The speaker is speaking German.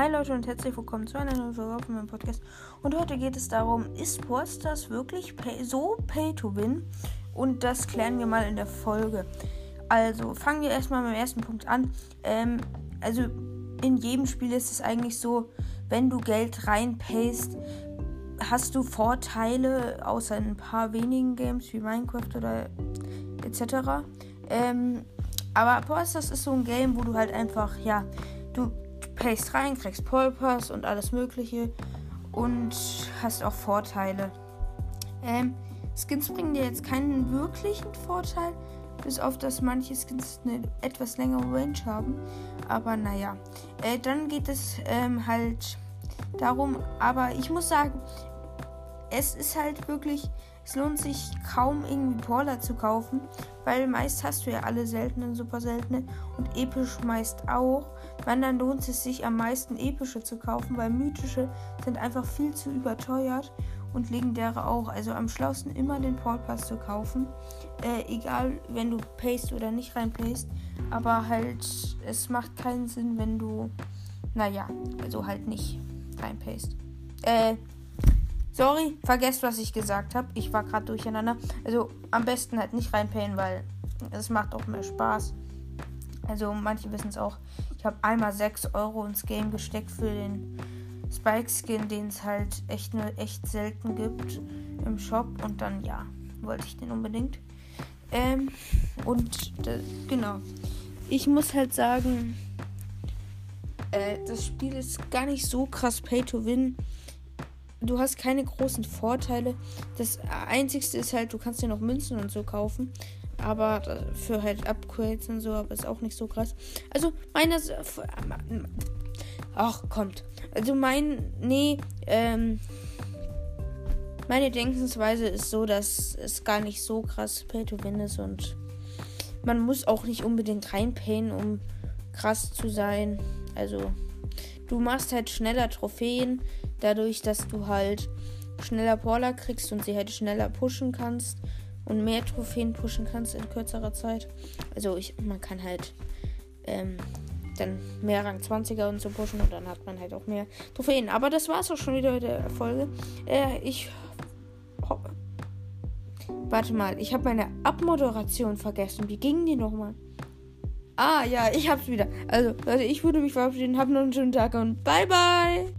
Hi Leute und herzlich willkommen zu einer neuen Folge auf meinem Podcast. Und heute geht es darum, ist Posters wirklich pay so pay to win? Und das klären wir mal in der Folge. Also fangen wir erstmal mit dem ersten Punkt an. Ähm, also in jedem Spiel ist es eigentlich so, wenn du Geld reinpayst, hast du Vorteile, außer in ein paar wenigen Games wie Minecraft oder etc. Ähm, aber Posters ist so ein Game, wo du halt einfach, ja, du payst rein, kriegst Pulpers und alles Mögliche und hast auch Vorteile. Ähm, Skins bringen dir jetzt keinen wirklichen Vorteil, bis auf dass manche Skins eine etwas längere Range haben. Aber naja, äh, dann geht es ähm, halt darum, aber ich muss sagen, es ist halt wirklich, es lohnt sich kaum irgendwie Brawler zu kaufen, weil meist hast du ja alle seltenen, super seltene und episch meist auch. Wenn dann lohnt es sich am meisten epische zu kaufen, weil mythische sind einfach viel zu überteuert und legendäre auch. Also am schlausten immer den Paul Pass zu kaufen. Äh, egal, wenn du paste oder nicht reinpaste. Aber halt, es macht keinen Sinn, wenn du, naja, also halt nicht reinpaste. Äh, Sorry, vergesst, was ich gesagt habe. Ich war gerade durcheinander. Also am besten halt nicht reinpayen, weil es macht auch mehr Spaß. Also manche wissen es auch. Ich habe einmal 6 Euro ins Game gesteckt für den Spike-Skin, den es halt echt nur echt selten gibt im Shop. Und dann ja, wollte ich den unbedingt. Ähm, und äh, genau. Ich muss halt sagen, äh, das Spiel ist gar nicht so krass Pay to Win du hast keine großen Vorteile. Das einzigste ist halt, du kannst dir noch Münzen und so kaufen. Aber für halt Upgrades und so, aber ist auch nicht so krass. Also, meiner. Ach, kommt. Also, mein. Nee, ähm. Meine Denkensweise ist so, dass es gar nicht so krass Pay to Win ist und man muss auch nicht unbedingt reinpayen, um krass zu sein. Also, du machst halt schneller Trophäen, dadurch, dass du halt schneller Brawler kriegst und sie halt schneller pushen kannst und mehr Trophäen pushen kannst in kürzerer Zeit. Also ich, man kann halt ähm, dann mehr Rang 20er und so pushen und dann hat man halt auch mehr Trophäen. Aber das war es auch schon wieder mit der Folge. Äh, ich. Oh, warte mal, ich habe meine Abmoderation vergessen. Wie ging die nochmal? Ah, ja, ich hab's wieder. Also, Leute, ich würde mich verabschieden. Habt noch einen schönen Tag und bye bye.